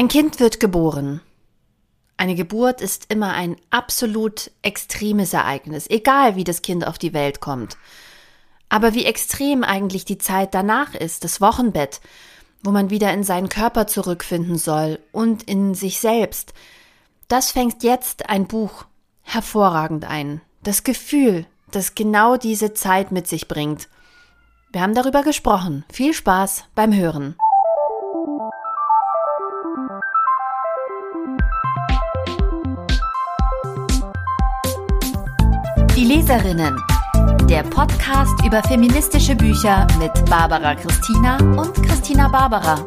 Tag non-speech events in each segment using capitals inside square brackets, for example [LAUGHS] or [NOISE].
Ein Kind wird geboren. Eine Geburt ist immer ein absolut extremes Ereignis, egal wie das Kind auf die Welt kommt. Aber wie extrem eigentlich die Zeit danach ist, das Wochenbett, wo man wieder in seinen Körper zurückfinden soll und in sich selbst, das fängt jetzt ein Buch hervorragend ein. Das Gefühl, das genau diese Zeit mit sich bringt. Wir haben darüber gesprochen. Viel Spaß beim Hören. Leserinnen. Der Podcast über feministische Bücher mit Barbara Christina und Christina Barbara.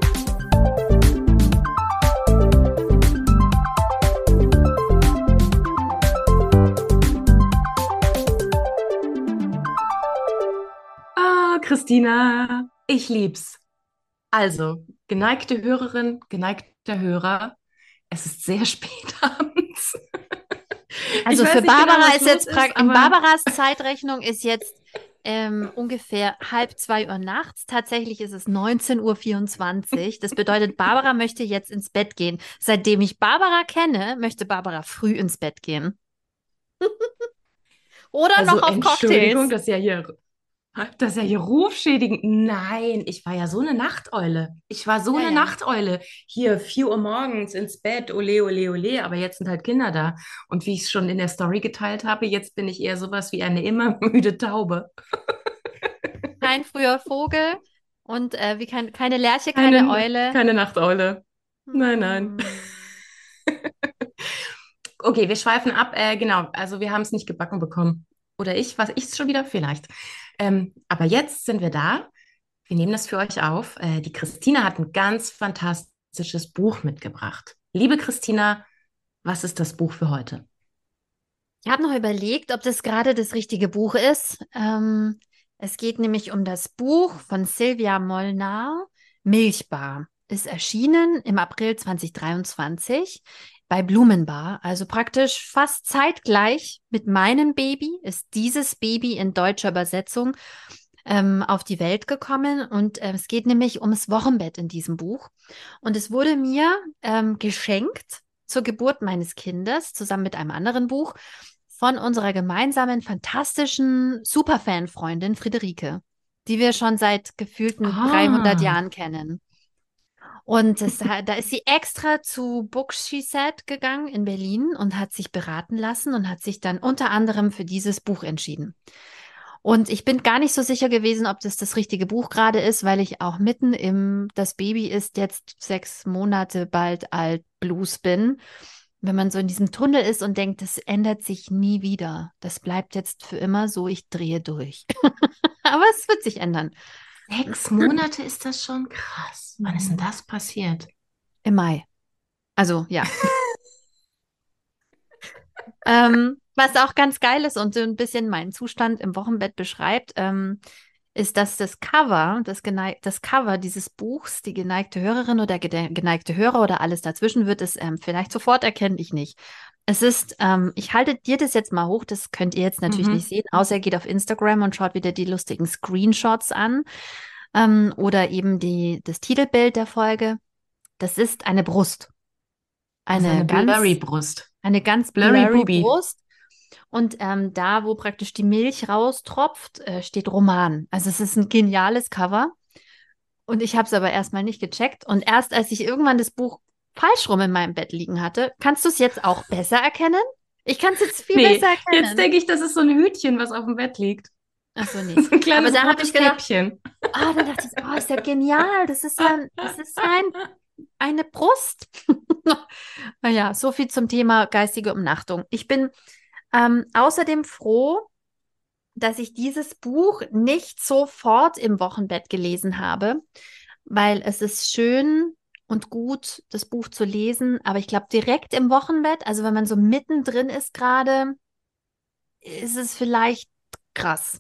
Ah, Christina, ich lieb's. Also, geneigte Hörerin, geneigter Hörer, es ist sehr [LAUGHS] spät abends. Also für Barbara genau, ist jetzt praktisch, in Barbaras Zeitrechnung ist jetzt ähm, ungefähr halb zwei Uhr nachts. Tatsächlich ist es 19.24 Uhr. Das bedeutet, Barbara möchte jetzt ins Bett gehen. Seitdem ich Barbara kenne, möchte Barbara früh ins Bett gehen. [LAUGHS] Oder also, noch auf Cocktails. Entschuldigung, das ist ja hier das ist ja hier rufschädigend. Nein, ich war ja so eine Nachteule. Ich war so ja, eine ja. Nachteule. Hier, 4 Uhr morgens ins Bett, ole, ole, ole, aber jetzt sind halt Kinder da. Und wie ich es schon in der Story geteilt habe, jetzt bin ich eher sowas wie eine immer [LAUGHS] müde Taube. Kein früher Vogel und äh, wie kein, keine Lerche, keine, keine Eule. Keine Nachteule. Nein, nein. Hm. [LAUGHS] okay, wir schweifen ab. Äh, genau, also wir haben es nicht gebacken bekommen. Oder ich, was ich es schon wieder? Vielleicht. Ähm, aber jetzt sind wir da. Wir nehmen das für euch auf. Äh, die Christina hat ein ganz fantastisches Buch mitgebracht. Liebe Christina, was ist das Buch für heute? Ich habe noch überlegt, ob das gerade das richtige Buch ist. Ähm, es geht nämlich um das Buch von Silvia Molnar, Milchbar. Ist erschienen im April 2023 bei Blumenbar. Also praktisch fast zeitgleich mit meinem Baby ist dieses Baby in deutscher Übersetzung ähm, auf die Welt gekommen. Und äh, es geht nämlich ums Wochenbett in diesem Buch. Und es wurde mir ähm, geschenkt zur Geburt meines Kindes, zusammen mit einem anderen Buch, von unserer gemeinsamen, fantastischen Superfan-Freundin Friederike, die wir schon seit gefühlten ah. 300 Jahren kennen. Und das, da ist sie extra zu Books She Said gegangen in Berlin und hat sich beraten lassen und hat sich dann unter anderem für dieses Buch entschieden. Und ich bin gar nicht so sicher gewesen, ob das das richtige Buch gerade ist, weil ich auch mitten im Das Baby ist jetzt sechs Monate bald alt Blues bin. Wenn man so in diesem Tunnel ist und denkt, das ändert sich nie wieder. Das bleibt jetzt für immer so, ich drehe durch. [LAUGHS] Aber es wird sich ändern. Sechs Monate ist das schon krass. Wann ist denn mhm. das passiert? Im Mai. Also, ja. [LAUGHS] ähm, was auch ganz geil ist und so ein bisschen meinen Zustand im Wochenbett beschreibt, ähm, ist, dass das Cover, das, das Cover dieses Buchs, die geneigte Hörerin oder geneigte Hörer oder alles dazwischen wird es ähm, vielleicht sofort erkennen, ich nicht. Es ist, ähm, ich halte dir das jetzt mal hoch, das könnt ihr jetzt natürlich mhm. nicht sehen, außer ihr geht auf Instagram und schaut wieder die lustigen Screenshots an ähm, oder eben die, das Titelbild der Folge. Das ist eine Brust. Eine, eine ganz, blurry Brust. Eine ganz blurry, blurry Brust. Und ähm, da, wo praktisch die Milch raustropft, äh, steht Roman. Also es ist ein geniales Cover. Und ich habe es aber erstmal nicht gecheckt. Und erst als ich irgendwann das Buch falsch rum in meinem Bett liegen hatte. Kannst du es jetzt auch besser erkennen? Ich kann es jetzt viel nee, besser erkennen. Jetzt denke ich, das ist so ein Hütchen, was auf dem Bett liegt. Achso, nee. [LAUGHS] So ein kleines Aber da habe ich gedacht. Ah, dann dachte ich, oh, ist ja genial. Das ist ja, das ist ein, eine Brust. [LAUGHS] naja, so viel zum Thema geistige Umnachtung. Ich bin ähm, außerdem froh, dass ich dieses Buch nicht sofort im Wochenbett gelesen habe, weil es ist schön, und gut, das Buch zu lesen. Aber ich glaube, direkt im Wochenbett, also wenn man so mittendrin ist gerade, ist es vielleicht krass.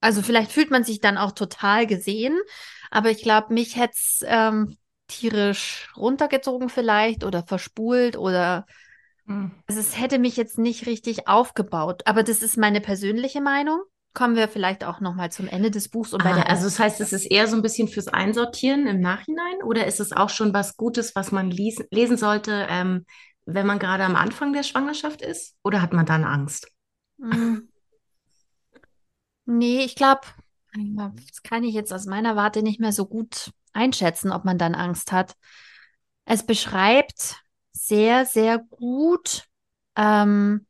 Also vielleicht fühlt man sich dann auch total gesehen, aber ich glaube, mich hätte es ähm, tierisch runtergezogen vielleicht oder verspult oder hm. also es hätte mich jetzt nicht richtig aufgebaut. Aber das ist meine persönliche Meinung. Kommen wir vielleicht auch noch mal zum Ende des Buchs. Und bei Ah, der also das heißt, es ist eher so ein bisschen fürs Einsortieren im Nachhinein oder ist es auch schon was Gutes, was man lies lesen sollte, ähm, wenn man gerade am Anfang der Schwangerschaft ist? Oder hat man dann Angst? Mm, nee, ich glaube, das kann ich jetzt aus meiner Warte nicht mehr so gut einschätzen, ob man dann Angst hat. Es beschreibt sehr, sehr gut, ähm,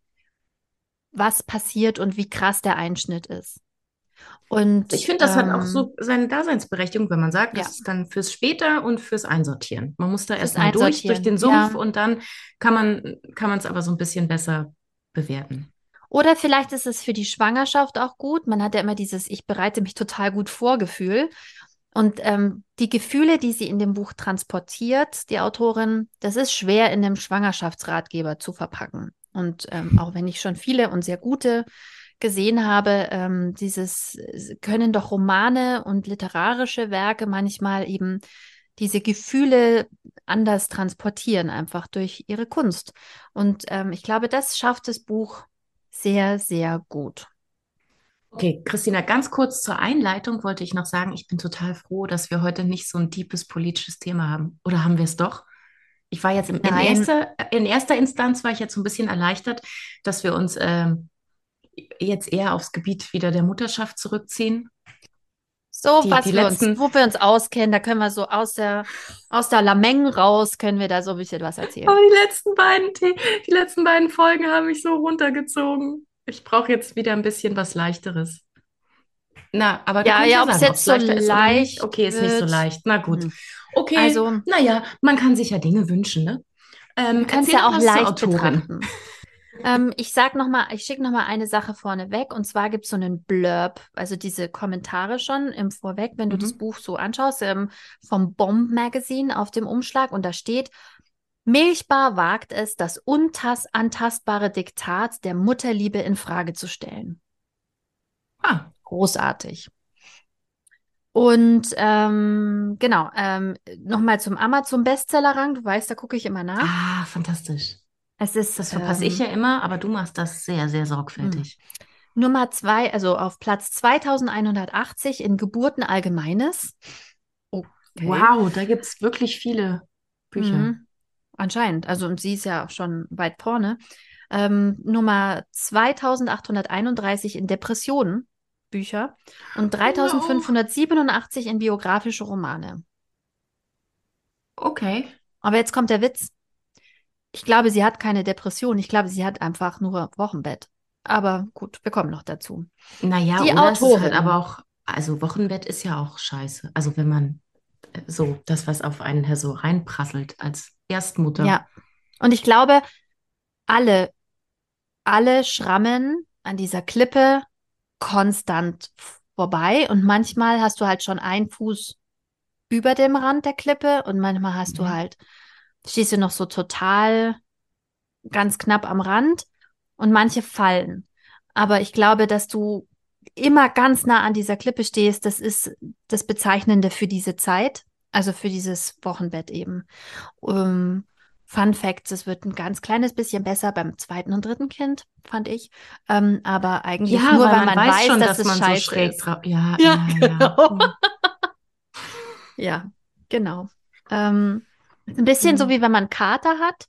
was passiert und wie krass der Einschnitt ist. Und Ich finde, das hat auch ähm, so seine Daseinsberechtigung, wenn man sagt, ja, das ist dann fürs später und fürs Einsortieren. Man muss da erstmal durch, durch den Sumpf Ja. und dann kann man kann man es aber so ein bisschen besser bewerten. Oder vielleicht ist es für die Schwangerschaft auch gut. Man hat ja immer dieses Ich bereite mich total gut vor Gefühl. Und ähm, die Gefühle, die sie in dem Buch transportiert, die Autorin, das ist schwer in einem Schwangerschaftsratgeber zu verpacken. Und ähm, auch wenn ich schon viele und sehr gute gesehen habe, ähm, dieses können doch Romane und literarische Werke manchmal eben diese Gefühle anders transportieren, einfach durch ihre Kunst. Und ähm, ich glaube, das schafft das Buch sehr, sehr gut. Okay, Christina, ganz kurz zur Einleitung wollte ich noch sagen, ich bin total froh, dass wir heute nicht so ein deepes politisches Thema haben. Oder haben wir es doch? Ich war jetzt in Nein, erster, in erster Instanz war ich jetzt so ein bisschen erleichtert, dass wir uns ähm, jetzt eher aufs Gebiet wieder der Mutterschaft zurückziehen. so Die, was die wir uns, letzten, wo wir uns auskennen, da können wir so aus der, aus der Lameng raus, können wir da so ein bisschen was erzählen. aber die letzten beiden, The- die letzten beiden Folgen haben mich so runtergezogen. Ich brauche jetzt wieder ein bisschen was Leichteres. Na, aber Ja, ja, ob es jetzt so nicht. leicht Okay, ist nicht so leicht. Na gut. Hm. Okay, Also, naja, man kann sich ja Dinge wünschen, ne? Ähm, erzähl ja auch leicht betrachten. [LAUGHS] Ähm, ich sag noch mal, ich schicke noch mal eine Sache vorne weg und zwar gibt es so einen Blurb, also diese Kommentare schon im Vorweg, wenn du das Mhm. Buch so anschaust, ähm, vom Bomb Magazine auf dem Umschlag und da steht, Milchbar wagt es, das unantastbare Diktat der Mutterliebe in Frage zu stellen. Ah, Großartig. Und ähm, genau, ähm, nochmal zum Amazon-Bestsellerrang. Du weißt, da gucke ich immer nach. ah, fantastisch. Es ist Das verpasse ich ja ähm, immer, aber du machst das sehr, sehr hm. sorgfältig. Nummer zwei, also auf Platz 2180 in Geburten Allgemeines. Okay. Wow, da gibt es wirklich viele Bücher. Mhm. Anscheinend. Also, und sie ist ja schon weit vorne. Ähm, Nummer 2831 in Depressionen, Bücher. Und Bei mir auch. 3587 in biografische Romane. Okay. Aber jetzt kommt der Witz. Ich glaube, sie hat keine Depression. Ich glaube, sie hat einfach nur Wochenbett. Aber gut, wir kommen noch dazu. Naja, Die ist halt Autorin. aber auch, also Wochenbett ist ja auch scheiße. Also wenn man äh, so das, was auf einen her so reinprasselt als Erstmutter. Ja. Und ich glaube, alle, alle schrammen an dieser Klippe konstant vorbei. Und manchmal hast du halt schon einen Fuß über dem Rand der Klippe und manchmal hast du Mhm. halt, stehst du noch so total ganz knapp am Rand und manche fallen. Aber ich glaube, dass du immer ganz nah an dieser Klippe stehst, das ist das Bezeichnende für diese Zeit, also für dieses Wochenbett eben. Ähm, Fun Facts, es wird ein ganz kleines bisschen besser beim zweiten und dritten Kind, fand ich. Ähm, aber eigentlich Ja, nur, weil weil man weiß weiß, schon, dass dass es man so schräg ist. Ja, [LAUGHS] Ja, ja, ja. genau. Hm. [LAUGHS] Ja, genau. Ähm, ein bisschen so, Hm. wie wenn man Kater hat.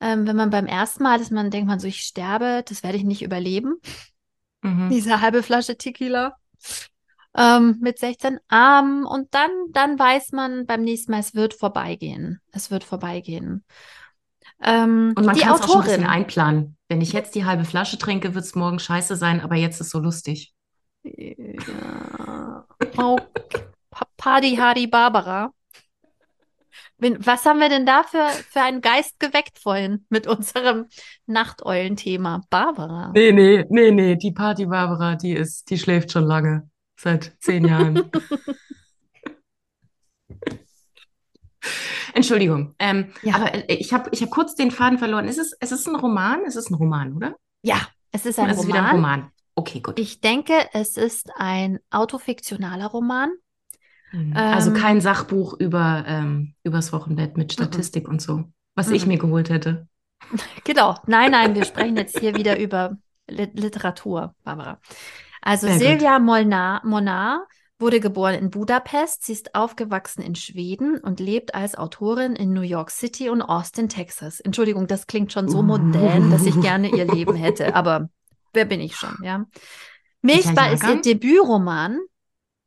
Ähm, wenn man beim ersten Mal, dass man denkt man so, ich sterbe, das werde ich nicht überleben. Mhm. Diese halbe Flasche Tequila ähm, mit 16. Ähm, und dann, dann weiß man beim nächsten Mal, es wird vorbeigehen. Es wird vorbeigehen. Ähm, Und man kann es auch schon ein bisschen einplanen. Wenn ich jetzt die halbe Flasche trinke, wird es morgen scheiße sein, aber jetzt ist so lustig. Ja. Oh, Pa- Party Hardy Barbara. Was haben wir denn da für, für einen Geist geweckt vorhin mit unserem Nachteulenthema? Barbara. Nee, nee, nee, nee, die Party Barbara, die ist, die schläft schon lange. Seit zehn Jahren. [LAUGHS] Entschuldigung. Ähm, Ja. aber äh, ich habe ich hab kurz den Faden verloren. Ist es, es ist ein Roman? Es ist ein Roman, oder? Ja, es ist ein Es ist wieder ein Roman. Roman. Okay, gut. Ich denke, es ist ein autofiktionaler Roman. Mhm. Also Ähm, kein Sachbuch über ähm, übers Wochenbett mit mhm, Statistik und so, was ich mhm. mir geholt hätte. [LAUGHS] Genau. Nein, nein, wir sprechen jetzt hier wieder über Lit Literatur, Barbara. Also Sehr. Silvia Molnar, Monar wurde geboren in Budapest. Sie ist aufgewachsen in Schweden und lebt als Autorin in New York City und Austin, Texas. Entschuldigung, das klingt schon so modern, dass ich gerne ihr Leben [LAUGHS] hätte, aber wer bin ich schon, ja? Milchbar ist ihr? Debütroman.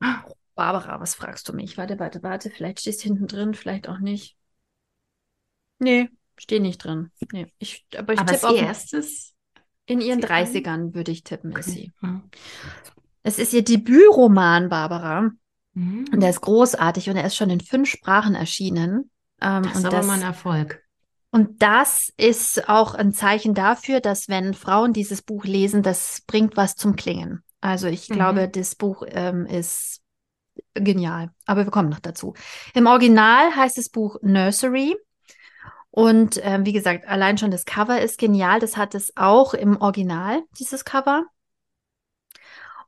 [GASPS] Barbara, was fragst du mich? Warte, warte, warte. Vielleicht stehst du hinten drin, vielleicht auch nicht. Nee, steh nicht drin. Nee, ich, aber ich tippe auf erstes. In ihren Sie kann- 30ern, würde ich tippen, ist sie. Ja. Es ist ihr Debütroman, Barbara. Mhm. Und der ist großartig und er ist schon in fünf Sprachen erschienen. Ähm, Das ist und, aber das, mal ein Erfolg. und das ist auch ein Zeichen dafür, dass wenn Frauen dieses Buch lesen, das bringt was zum Klingen. Also ich Mhm. glaube, das Buch ähm, ist genial. Aber wir kommen noch dazu. Im Original heißt das Buch Nursery. Und ähm, wie gesagt, allein schon das Cover ist genial. Das hat es auch im Original, dieses Cover.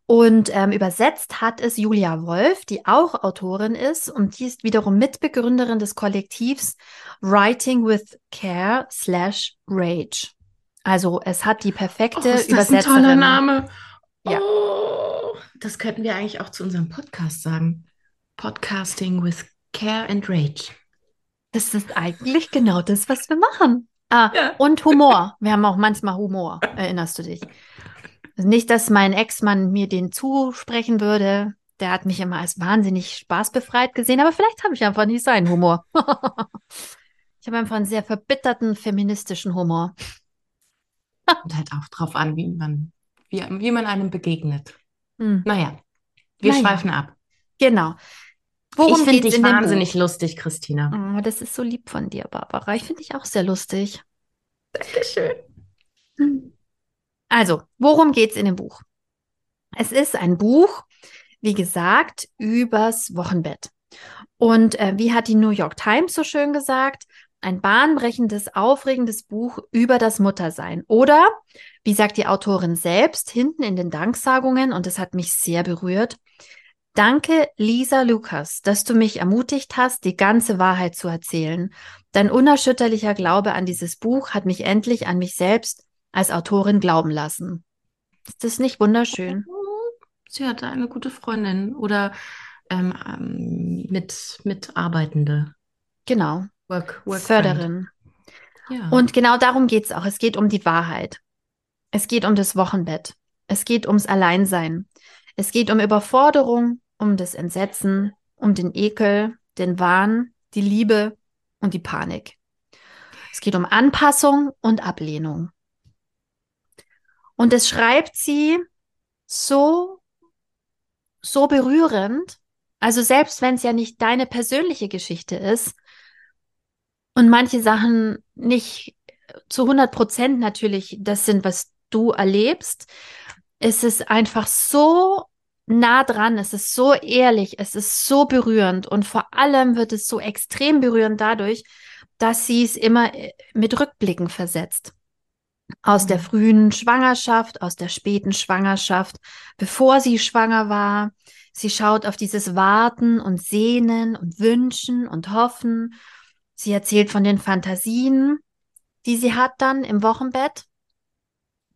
Und ähm, übersetzt hat es Julia Wolf, die auch Autorin ist und die ist wiederum Mitbegründerin des Kollektivs Writing with Care slash Rage. Also es hat die perfekte Oh, ist das ein Übersetzerin. toller Name. Ja. Oh, das könnten wir eigentlich auch zu unserem Podcast sagen. Podcasting with Care and Rage. Das ist eigentlich genau das, was wir machen. Ah, Ja. und Humor. Wir haben auch manchmal Humor, erinnerst du dich? Also nicht, dass mein Ex-Mann mir den zusprechen würde. Der hat mich immer als wahnsinnig spaßbefreit gesehen, aber vielleicht habe ich einfach nicht seinen Humor. [LAUGHS] ich habe einfach einen sehr verbitterten feministischen Humor. Und halt auch drauf an, wie man, wie, wie man einem begegnet. Hm, Naja, wir Naja. schweifen ab. genau. Ich Worum finde geht's dich wahnsinnig Buch? lustig, Christina. Oh, das ist so lieb von dir, Barbara. Ich finde dich auch sehr lustig. Dankeschön. Also, worum geht's in dem Buch? Es ist ein Buch, wie gesagt, übers Wochenbett. Und äh, wie hat die New York Times so schön gesagt, ein bahnbrechendes, aufregendes Buch über das Muttersein. Oder, wie sagt die Autorin selbst, hinten in den Danksagungen, und es hat mich sehr berührt, Danke, Lisa Lukas, dass du mich ermutigt hast, die ganze Wahrheit zu erzählen. Dein unerschütterlicher Glaube an dieses Buch hat mich endlich an mich selbst als Autorin glauben lassen. Ist das nicht wunderschön? Sie hatte eine gute Freundin oder ähm, ähm, mit Mitarbeitende. Genau, Work, work Förderin. Ja. Und genau darum geht es auch. Es geht um die Wahrheit. Es geht um das Wochenbett. Es geht ums Alleinsein. Es geht um Überforderung, um das Entsetzen, um den Ekel, den Wahn, die Liebe und die Panik. Es geht um Anpassung und Ablehnung. Und es schreibt sie so, so berührend. Also selbst wenn es ja nicht deine persönliche Geschichte ist und manche Sachen nicht zu 100 Prozent natürlich das sind, was du erlebst, ist es einfach so nah dran, es ist so ehrlich, es ist so berührend und vor allem wird es so extrem berührend dadurch, dass sie es immer äh, mit Rückblicken versetzt. Aus der Mhm. frühen Schwangerschaft, aus der späten Schwangerschaft, bevor sie schwanger war. Sie schaut auf dieses Warten und Sehnen und Wünschen und Hoffen. Sie erzählt von den Fantasien, die sie hat dann im Wochenbett.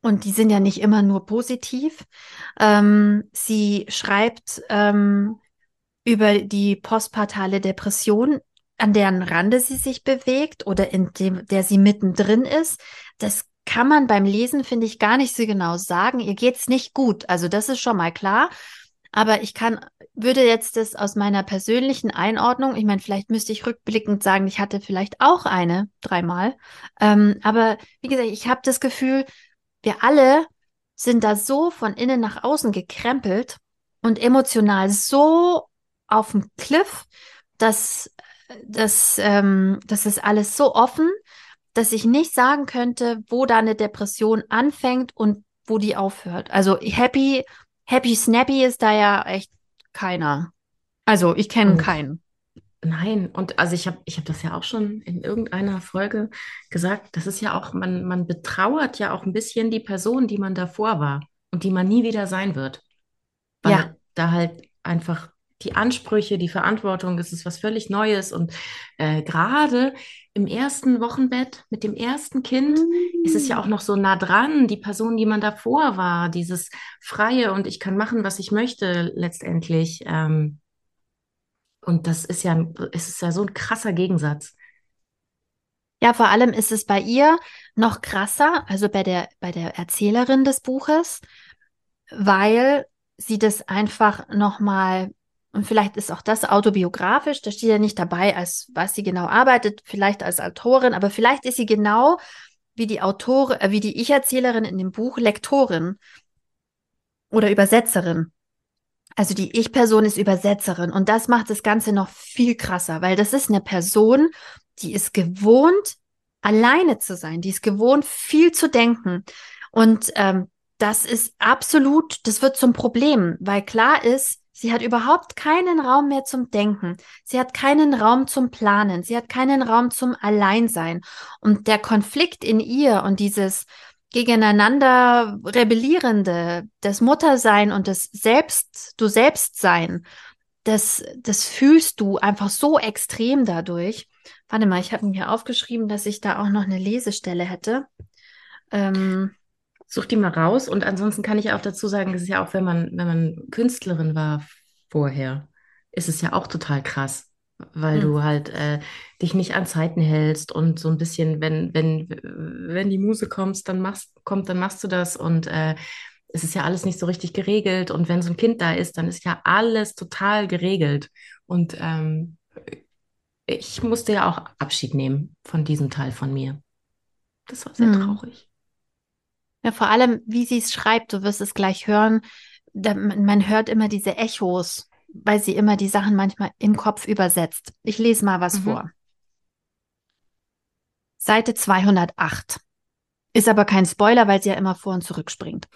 Und die sind ja nicht immer nur positiv. Ähm, sie schreibt ähm, über die postpartale Depression, an deren Rande sie sich bewegt oder in dem, der sie mittendrin ist. Das kann man beim Lesen, finde ich, gar nicht so genau sagen. Ihr geht's nicht gut. Also das ist schon mal klar. Aber ich kann, würde jetzt das aus meiner persönlichen Einordnung, ich meine, vielleicht müsste ich rückblickend sagen, ich hatte vielleicht auch eine, dreimal. Ähm, aber wie gesagt, ich habe das Gefühl, wir alle sind da so von innen nach außen gekrempelt und emotional so auf dem Cliff, dass, dass, ähm, das ist alles so offen, dass ich nicht sagen könnte, wo da eine Depression anfängt und wo die aufhört. Also happy, happy snappy ist da ja echt keiner. Also ich kenne Oh. keinen. Nein, und also ich habe ich hab das ja auch schon in irgendeiner Folge gesagt, das ist ja auch, man, man betrauert ja auch ein bisschen die Person, die man davor war und die man nie wieder sein wird. Weil Ja. da halt einfach die Ansprüche, die Verantwortung, es ist was völlig Neues. Und äh, gerade im ersten Wochenbett mit dem ersten Kind mm. ist es ja auch noch so nah dran, die Person, die man davor war, dieses Freie und ich kann machen, was ich möchte, letztendlich. Ähm, und das ist ja, es ist ja so ein krasser Gegensatz. Ja, vor allem ist es bei ihr noch krasser, also bei der, bei der Erzählerin des Buches, weil sie das einfach nochmal und vielleicht ist auch das autobiografisch, da steht ja nicht dabei, als was sie genau arbeitet, vielleicht als Autorin, aber vielleicht ist sie genau wie die Autorin, äh, wie die Ich-Erzählerin in dem Buch Lektorin oder Übersetzerin. Also die Ich-Person ist Übersetzerin und das macht das Ganze noch viel krasser, weil das ist eine Person, die ist gewohnt, alleine zu sein, die ist gewohnt, viel zu denken. Und ähm, das ist absolut, das wird zum Problem, weil klar ist, Sie hat überhaupt keinen Raum mehr zum Denken. Sie hat keinen Raum zum Planen. Sie hat keinen Raum zum Alleinsein. Und der Konflikt in ihr und dieses gegeneinander rebellierende, das Muttersein und das Selbst, du Selbstsein, das, das fühlst du einfach so extrem dadurch. Warte mal, ich habe mir aufgeschrieben, dass ich da auch noch eine Lesestelle hätte. Ähm, such die mal raus. Und ansonsten kann ich auch dazu sagen, das ist ja auch, wenn man, wenn man Künstlerin war vorher, ist es ja auch total krass, weil mhm. du halt äh, dich nicht an Zeiten hältst und so ein bisschen, wenn, wenn, wenn die Muse kommst, dann machst, kommt, dann machst du das und äh, es ist ja alles nicht so richtig geregelt. Und wenn so ein Kind da ist, dann ist ja alles total geregelt. Und ähm, ich musste ja auch Abschied nehmen von diesem Teil von mir. Das war sehr mhm. traurig. Ja, vor allem, wie sie es schreibt, du wirst es gleich hören. Man hört immer diese Echos, weil sie immer die Sachen manchmal im Kopf übersetzt. Ich lese mal was mhm. vor. Seite 208. Ist aber kein Spoiler, weil sie ja immer vor und zurück springt.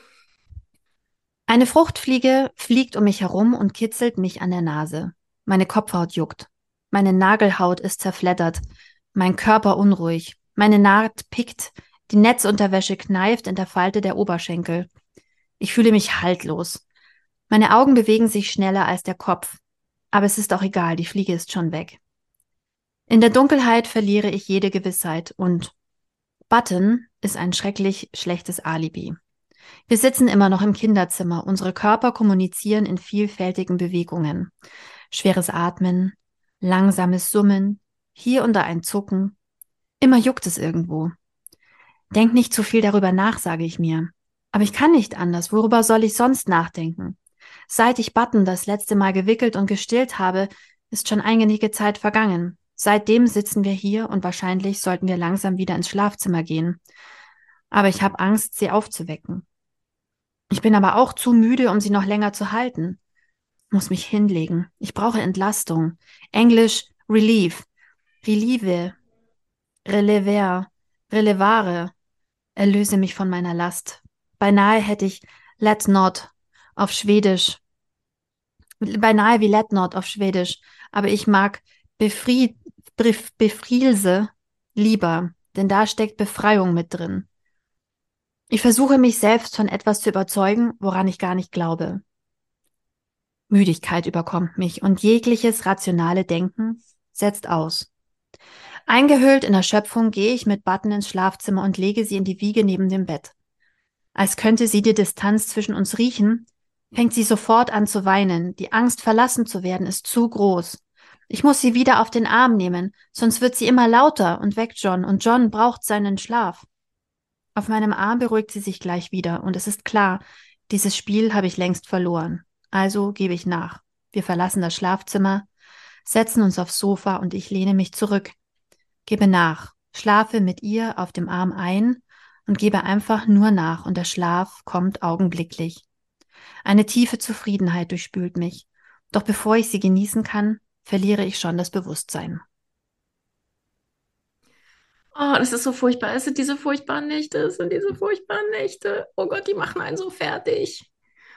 Eine Fruchtfliege fliegt um mich herum und kitzelt mich an der Nase. Meine Kopfhaut juckt. Meine Nagelhaut ist zerfleddert. Mein Körper unruhig. Meine Naht pickt. Die Netzunterwäsche kneift in der Falte der Oberschenkel. Ich fühle mich haltlos. Meine Augen bewegen sich schneller als der Kopf. Aber es ist auch egal, die Fliege ist schon weg. In der Dunkelheit verliere ich jede Gewissheit und Button ist ein schrecklich schlechtes Alibi. Wir sitzen immer noch im Kinderzimmer. Unsere Körper kommunizieren in vielfältigen Bewegungen. Schweres Atmen, langsames Summen, hier und da ein Zucken. Immer juckt es irgendwo. Denk nicht zu viel darüber nach, sage ich mir. Aber ich kann nicht anders. Worüber soll ich sonst nachdenken? Seit ich Button das letzte Mal gewickelt und gestillt habe, ist schon einige Zeit vergangen. Seitdem sitzen wir hier und wahrscheinlich sollten wir langsam wieder ins Schlafzimmer gehen. Aber ich habe Angst, sie aufzuwecken. Ich bin aber auch zu müde, um sie noch länger zu halten. Muss mich hinlegen. Ich brauche Entlastung. Englisch Relief. Relieve. Relever. Relevare erlöse mich von meiner Last. Beinahe hätte ich let not auf Schwedisch, beinahe wie let not auf Schwedisch, aber ich mag befried, befrielse lieber, denn da steckt Befreiung mit drin. Ich versuche mich selbst von etwas zu überzeugen, woran ich gar nicht glaube. Müdigkeit überkommt mich und jegliches rationale Denken setzt aus. Eingehüllt in Erschöpfung gehe ich mit Button ins Schlafzimmer und lege sie in die Wiege neben dem Bett. Als könnte sie die Distanz zwischen uns riechen, fängt sie sofort an zu weinen. Die Angst, verlassen zu werden, ist zu groß. Ich muss sie wieder auf den Arm nehmen, sonst wird sie immer lauter und weckt John, und John braucht seinen Schlaf. Auf meinem Arm beruhigt sie sich gleich wieder, und es ist klar, dieses Spiel habe ich längst verloren. Also gebe ich nach. Wir verlassen das Schlafzimmer, setzen uns aufs Sofa und ich lehne mich zurück, Gebe nach, schlafe mit ihr auf dem Arm ein und gebe einfach nur nach und der Schlaf kommt augenblicklich. Eine tiefe Zufriedenheit durchspült mich, doch bevor ich sie genießen kann, verliere ich schon das Bewusstsein. Oh, das ist so furchtbar. Es sind diese furchtbaren Nächte, es sind diese furchtbaren Nächte. Oh Gott, die machen einen so fertig.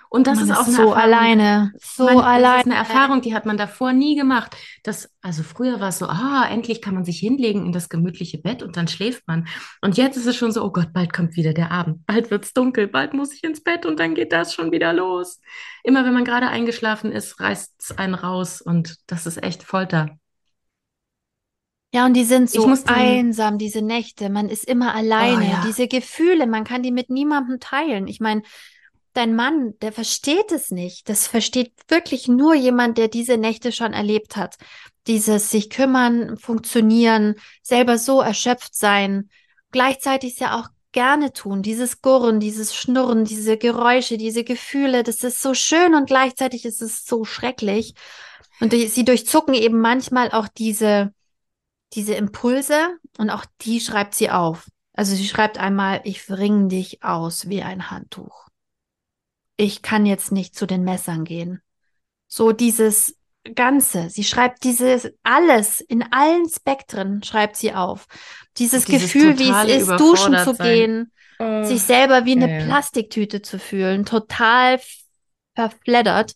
Und das Man ist auch eine so Erfahrung, alleine, so man, alleine. Das ist eine Erfahrung, die hat man davor nie gemacht. Das, also früher war es so, ah, endlich kann man sich hinlegen in das gemütliche Bett und dann schläft man. Und jetzt ist es schon so, oh Gott, bald kommt wieder der Abend, bald wird es dunkel, bald muss ich ins Bett und dann geht das schon wieder los. Immer wenn man gerade eingeschlafen ist, reißt es einen raus und das ist echt Folter. Ja, und die sind so einsam, diese Nächte. Man ist immer alleine. oh ja, Diese Gefühle, man kann die mit niemandem teilen. Ich meine, dein Mann, der versteht es nicht. Das versteht wirklich nur jemand, der diese Nächte schon erlebt hat. Dieses sich kümmern, funktionieren, selber so erschöpft sein, gleichzeitig es ja auch gerne tun. Dieses Gurren, dieses Schnurren, diese Geräusche, diese Gefühle, das ist so schön und gleichzeitig ist es so schrecklich. Und die- sie durchzucken eben manchmal auch diese, diese Impulse und auch die schreibt sie auf. Also sie schreibt einmal, ich wring dich aus wie ein Handtuch ich kann jetzt nicht zu den Messern gehen. So dieses Ganze. Sie schreibt dieses alles in allen Spektren schreibt sie auf. Dieses, dieses Gefühl, wie es ist, duschen zu Überfordertsein. gehen, Oh, sich selber wie eine ja. Plastiktüte zu fühlen, total verfleddert.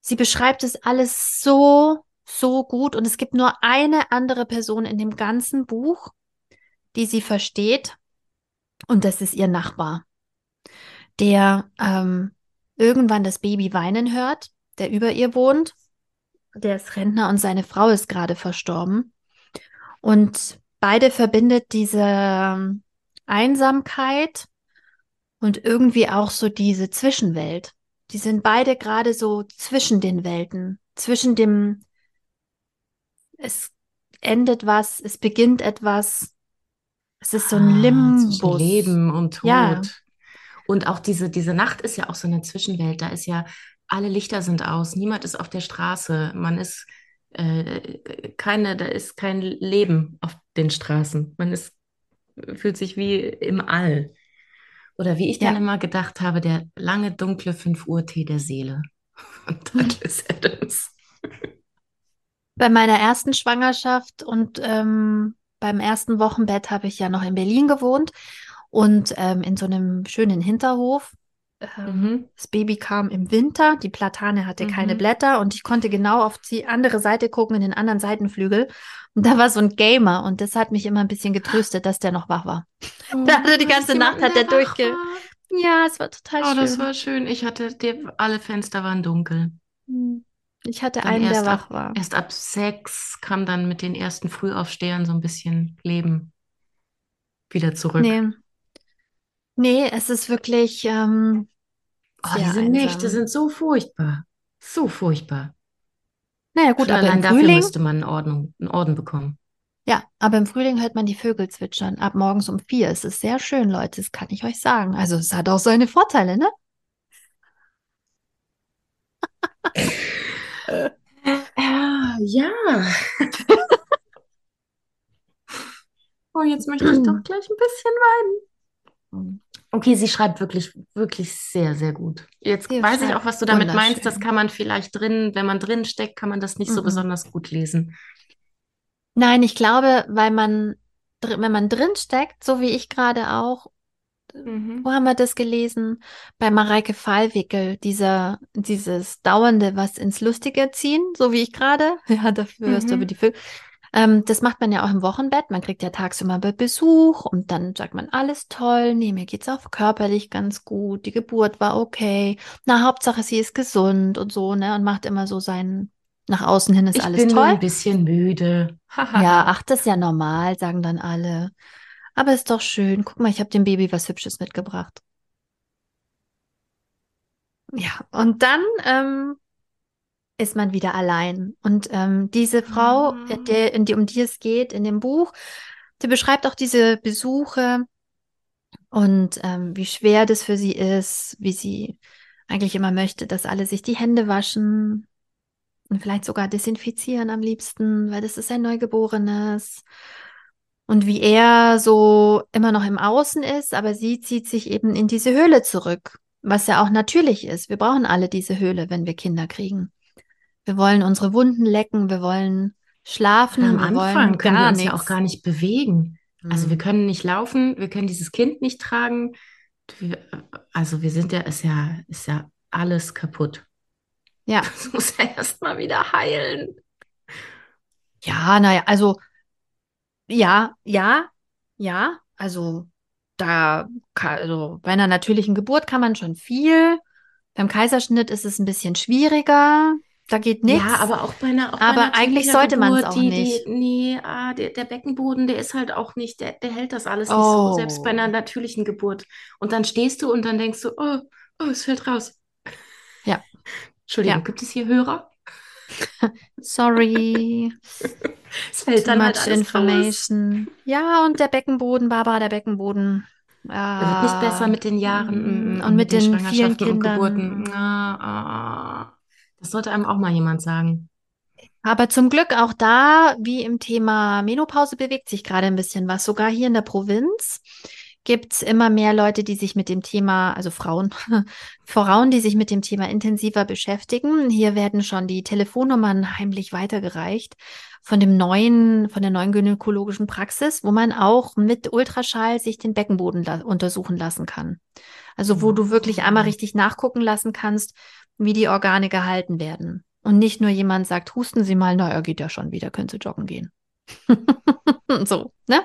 Sie beschreibt es alles so, so gut und es gibt nur eine andere Person in dem ganzen Buch, die sie versteht und das ist ihr Nachbar der ähm, irgendwann das Baby weinen hört, der über ihr wohnt. Der ist Rentner und seine Frau ist gerade verstorben. Und beide verbindet diese ähm, Einsamkeit und irgendwie auch so diese Zwischenwelt. Die sind beide gerade so zwischen den Welten, zwischen dem, es endet was, es beginnt etwas. Es ist so ein Ah. Leben und Tod. Ja. Und auch diese, diese Nacht ist ja auch so eine Zwischenwelt. Da ist ja, alle Lichter sind aus, niemand ist auf der Straße, man ist äh, keine, da ist kein Leben auf den Straßen. Man ist, fühlt sich wie im All. Oder wie ich dann Ja. immer gedacht habe, der lange dunkle 5 Uhr Tee der Seele von Douglas Adams. Bei meiner ersten Schwangerschaft und ähm, beim ersten Wochenbett habe ich ja noch in Berlin gewohnt und ähm, in so einem schönen Hinterhof. Ähm, Mhm. Das Baby kam im Winter, die Platane hatte keine Mhm. Blätter und ich konnte genau auf die andere Seite gucken, in den anderen Seitenflügel. Und da war so ein Gamer und das hat mich immer ein bisschen getröstet, dass der noch wach war. [LAUGHS] Da hatte die ganze Nacht hat der der durchge- war. Ja, es war total Oh, das schön. war schön. Ich hatte, die, alle Fenster waren dunkel. Hm. Ich hatte Dann einen, der wach ab, war. erst ab sechs kam dann mit den ersten Frühaufstehern so ein bisschen Leben wieder zurück. Nee. Nee, es ist wirklich ähm, Oh, sehr diese Nächte einsam. sind so furchtbar. So furchtbar. Naja, gut, Schon aber allein im dafür Frühling, müsste man einen Ordnung, einen Orden bekommen. ja, aber im Frühling hört man die Vögel zwitschern. Ab morgens um vier. Es ist sehr schön, Leute, das kann ich euch sagen. Also es hat auch seine Vorteile, ne? Ja, ja. [LAUGHS] Oh, jetzt möchte ich doch gleich ein bisschen weinen. Okay, sie schreibt wirklich, wirklich sehr, sehr gut. Jetzt Sie weiß ich auch, was du damit meinst. Das kann man vielleicht drin, wenn man drin steckt, kann man das nicht so Mhm. besonders gut lesen. Nein, ich glaube, weil man, wenn man drin steckt, so wie ich gerade auch, Mhm. wo haben wir das gelesen? Bei Mareike Fahlwickel, dieser, dieses dauernde was ins Lustige ziehen, so wie ich gerade. [LAUGHS] Ja, dafür hörst du Mhm. über die Vögel. Ähm, das macht man ja auch im Wochenbett. Man kriegt ja tagsüber Be- Besuch und dann sagt man, alles toll, nee, mir geht's auch körperlich ganz gut, die Geburt war okay. Na, Hauptsache sie ist gesund und so, ne? Und macht immer so sein, nach außen hin ist Ich alles bin toll. ein bisschen müde. Ja, ach, das ist ja normal, sagen dann alle. Aber ist doch schön. Guck mal, ich habe dem Baby was Hübsches mitgebracht. Ja, und dann ähm, ist man wieder allein. Und ähm, diese Frau, äh, der, in die, um die es geht in dem Buch, die beschreibt auch diese Besuche und ähm, wie schwer das für sie ist, wie sie eigentlich immer möchte, dass alle sich die Hände waschen und vielleicht sogar desinfizieren am liebsten, weil das ist ein Neugeborenes. Und wie er so immer noch im Außen ist, aber sie zieht sich eben in diese Höhle zurück, was ja auch natürlich ist. Wir brauchen alle diese Höhle, wenn wir Kinder kriegen. Wir wollen unsere Wunden lecken, wir wollen schlafen, am wir Anfang können wir uns ja auch nichts. gar nicht bewegen. Also wir Mhm. können nicht laufen, wir können dieses Kind nicht tragen. Wir- Also wir sind ja, ist ja, ist ja alles kaputt. Ja. [LAUGHS] Das muss ja erstmal wieder heilen. Ja, naja, also ja, ja, ja, also da, also bei einer natürlichen Geburt kann man schon viel. Beim Kaiserschnitt ist es ein bisschen schwieriger. Da geht nichts. Ja, aber auch bei einer auch Aber eigentlich sollte man es auch die, nicht. Die, nee, ah, der, der Beckenboden, der ist halt auch nicht, der, der hält das alles nicht so, selbst bei Oh. einer natürlichen Geburt. Und dann stehst du und dann denkst du, oh, oh, es fällt raus. Ja. [LAUGHS] Entschuldigung, Ja. gibt es hier Hörer? [LAUGHS] Sorry. [LAUGHS] Es fällt Too dann halt much raus. information. Ja, und der Beckenboden, Barbara, der Beckenboden. Er wird nicht besser mit den Jahren Mm, mm, und mit den vielen Schwangerschaften und Kindern. Geburten. Ah, ah, ah. Das sollte einem auch mal jemand sagen. Aber zum Glück auch da, wie im Thema Menopause, bewegt sich gerade ein bisschen was. Sogar hier in der Provinz gibt es immer mehr Leute, die sich mit dem Thema, also Frauen, [LAUGHS] Frauen, die sich mit dem Thema intensiver beschäftigen. Hier werden schon die Telefonnummern heimlich weitergereicht von dem neuen, von der neuen gynäkologischen Praxis, wo man auch mit Ultraschall sich den Beckenboden la untersuchen lassen kann. Also wo du wirklich einmal richtig nachgucken lassen kannst, wie die Organe gehalten werden. Und nicht nur jemand sagt, husten Sie mal, na, er geht ja schon wieder, können Sie joggen gehen. [LAUGHS] so, ne?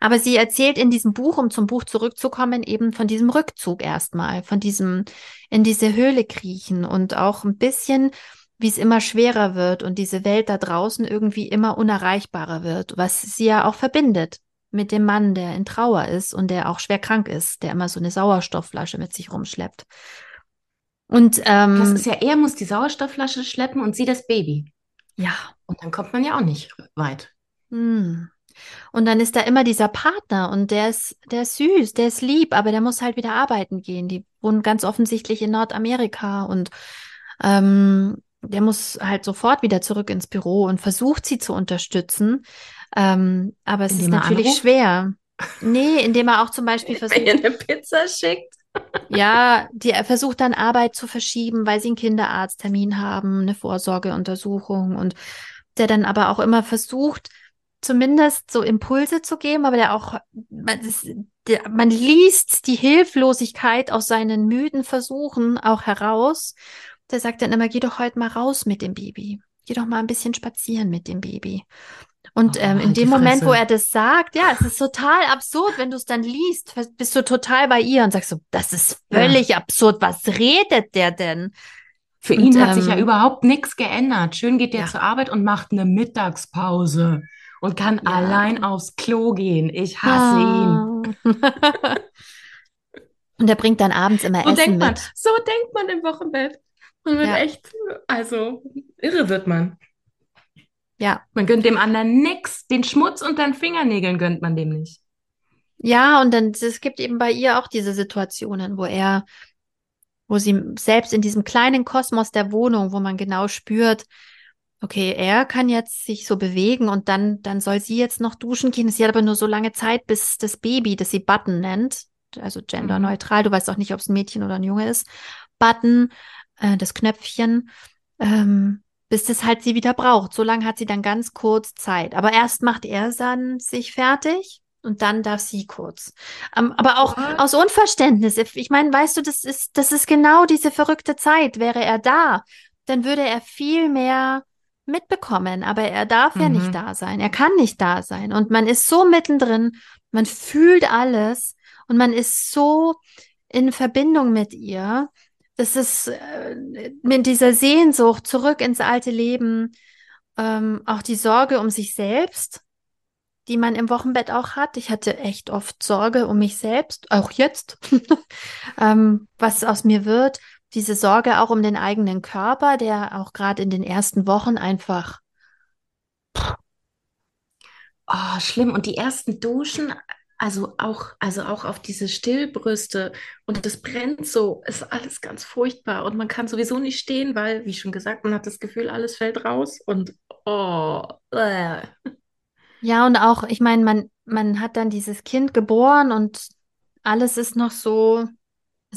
Aber sie erzählt in diesem Buch, um zum Buch zurückzukommen, eben von diesem Rückzug erstmal, von diesem in diese Höhle kriechen und auch ein bisschen, wie es immer schwerer wird und diese Welt da draußen irgendwie immer unerreichbarer wird, was sie ja auch verbindet mit dem Mann, der in Trauer ist und der auch schwer krank ist, der immer so eine Sauerstoffflasche mit sich rumschleppt. Und ähm, Das ist ja, er muss die Sauerstoffflasche schleppen und sie das Baby. ja, Und dann kommt man ja auch nicht weit. Hm. Und dann ist da immer dieser Partner und der ist, der ist süß, der ist lieb, aber der muss halt wieder arbeiten gehen. Die wohnen ganz offensichtlich in Nordamerika und ähm, der muss halt sofort wieder zurück ins Büro und versucht sie zu unterstützen. Ähm, aber es Indem ist natürlich schwer. Nee, indem er auch zum Beispiel [LAUGHS] versucht, Wenn ihr eine Pizza schickt. Ja, die er versucht dann Arbeit zu verschieben, weil sie einen Kinderarzttermin haben, eine Vorsorgeuntersuchung und der dann aber auch immer versucht, zumindest so Impulse zu geben, aber der auch, man, das, der, man liest die Hilflosigkeit aus seinen müden Versuchen auch heraus. Der sagt dann immer, geh doch heute mal raus mit dem Baby. Geh doch mal ein bisschen spazieren mit dem Baby. Und Oh, ähm, in dem Moment, wo er das sagt, ja, es ist total absurd, wenn du es dann liest, bist du total bei ihr und sagst so, das ist völlig absurd. Was redet der denn? Für Und, ihn hat sich ja ähm, überhaupt nichts geändert. Schön geht der Ja. zur Arbeit und macht eine Mittagspause und kann Ja. allein aufs Klo gehen. Ich hasse ihn. Ah. [LAUGHS] und er bringt dann abends immer So Essen denkt man, mit. so denkt man im Wochenbett. Man wird Ja. echt, also irre wird man. Ja. Man gönnt dem anderen nix. Den Schmutz unter den Fingernägeln gönnt man dem nicht. Ja, und dann, es gibt eben bei ihr auch diese Situationen, wo er, wo sie selbst in diesem kleinen Kosmos der Wohnung, wo man genau spürt, okay, er kann jetzt sich so bewegen und dann, dann soll sie jetzt noch duschen gehen. Sie hat aber nur so lange Zeit, bis das Baby, das sie Button nennt, also genderneutral, du weißt auch nicht, ob es ein Mädchen oder ein Junge ist, Button, äh, das Knöpfchen, ähm, bis das halt sie wieder braucht. So lange hat sie dann ganz kurz Zeit. Aber erst macht er dann sich fertig und dann darf sie kurz. Ähm, aber auch What? aus Unverständnis. Ich meine, weißt du, das ist, das ist genau diese verrückte Zeit. Wäre er da, dann würde er viel mehr mitbekommen. Aber er darf ja Mhm. nicht da sein. Er kann nicht da sein. Und man ist so mittendrin, man fühlt alles und man ist so in Verbindung mit ihr. Das ist äh, mit dieser Sehnsucht zurück ins alte Leben, ähm, auch die Sorge um sich selbst, die man im Wochenbett auch hat. Ich hatte echt oft Sorge um mich selbst, auch jetzt, [LAUGHS] ähm, was aus mir wird. Diese Sorge auch um den eigenen Körper, der auch gerade in den ersten Wochen einfach, Oh, schlimm. Und die ersten Duschen, also auch, also auch auf diese Stillbrüste und das brennt so, ist alles ganz furchtbar. Und man kann sowieso nicht stehen, weil, wie schon gesagt, man hat das Gefühl, alles fällt raus und oh, äh. ja, und auch, ich meine, man, man hat dann dieses Kind geboren und alles ist noch so,